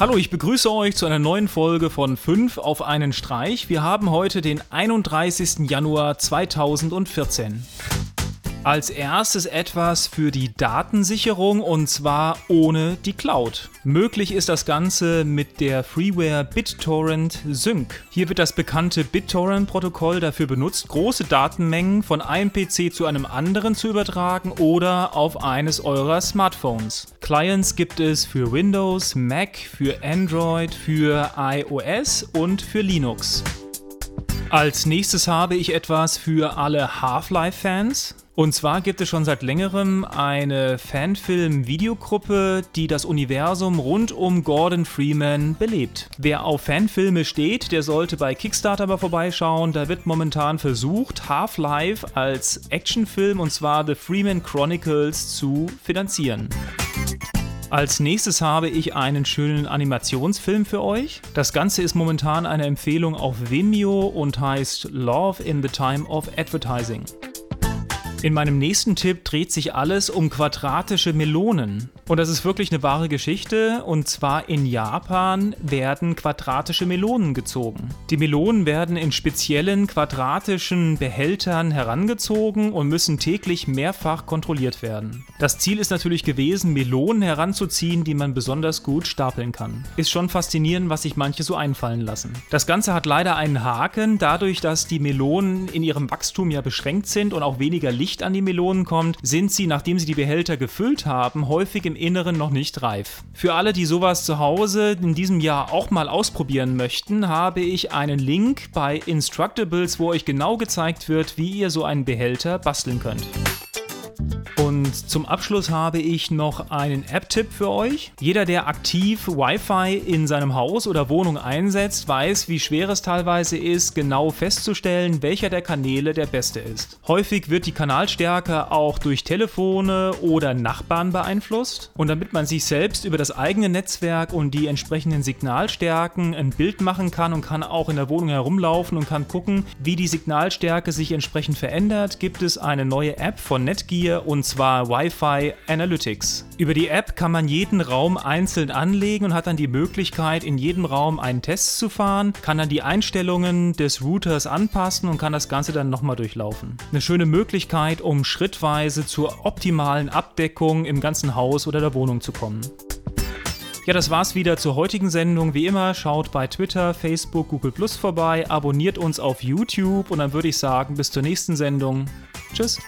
Hallo, ich begrüße euch zu einer neuen Folge von 5 auf einen Streich. Wir haben heute den 31. Januar 2014. Als erstes etwas für die Datensicherung und zwar ohne die Cloud. Möglich ist das Ganze mit der Freeware BitTorrent Sync. Hier wird das bekannte BitTorrent-Protokoll dafür benutzt, große Datenmengen von einem PC zu einem anderen zu übertragen oder auf eines eurer Smartphones. Clients gibt es für Windows, Mac, für Android, für iOS und für Linux. Als nächstes habe ich etwas für alle Half-Life-Fans. Und zwar gibt es schon seit längerem eine Fanfilm-Videogruppe, die das Universum rund um Gordon Freeman belebt. Wer auf Fanfilme steht, der sollte bei Kickstarter mal vorbeischauen. Da wird momentan versucht, Half-Life als Actionfilm und zwar The Freeman Chronicles zu finanzieren. Als nächstes habe ich einen schönen Animationsfilm für euch. Das Ganze ist momentan eine Empfehlung auf Vimeo und heißt Love in the Time of Advertising. In meinem nächsten Tipp dreht sich alles um quadratische Melonen. Und das ist wirklich eine wahre Geschichte. Und zwar in Japan werden quadratische Melonen gezogen. Die Melonen werden in speziellen quadratischen Behältern herangezogen und müssen täglich mehrfach kontrolliert werden. Das Ziel ist natürlich gewesen, Melonen heranzuziehen, die man besonders gut stapeln kann. Ist schon faszinierend, was sich manche so einfallen lassen. Das Ganze hat leider einen Haken, dadurch, dass die Melonen in ihrem Wachstum ja beschränkt sind und auch weniger Licht Licht an die Melonen kommt, sind sie, nachdem sie die Behälter gefüllt haben, häufig im Inneren noch nicht reif. Für alle, die sowas zu Hause in diesem Jahr auch mal ausprobieren möchten, habe ich einen Link bei Instructables, wo euch genau gezeigt wird, wie ihr so einen Behälter basteln könnt. Und zum Abschluss habe ich noch einen App-Tipp für euch. Jeder, der aktiv Wi-Fi in seinem Haus oder Wohnung einsetzt, weiß, wie schwer es teilweise ist, genau festzustellen, welcher der Kanäle der beste ist. Häufig wird die Kanalstärke auch durch Telefone oder Nachbarn beeinflusst. Und damit man sich selbst über das eigene Netzwerk und die entsprechenden Signalstärken ein Bild machen kann und kann auch in der Wohnung herumlaufen und kann gucken, wie die Signalstärke sich entsprechend verändert, gibt es eine neue App von Netgear und zwar Wi-Fi Analytics. Über die App kann man jeden Raum einzeln anlegen und hat dann die Möglichkeit, in jedem Raum einen Test zu fahren, kann dann die Einstellungen des Routers anpassen und kann das Ganze dann nochmal durchlaufen. Eine schöne Möglichkeit, um schrittweise zur optimalen Abdeckung im ganzen Haus oder der Wohnung zu kommen. Ja, das war's wieder zur heutigen Sendung. Wie immer, schaut bei Twitter, Facebook, Google Plus vorbei, abonniert uns auf YouTube und dann würde ich sagen, bis zur nächsten Sendung. Tschüss.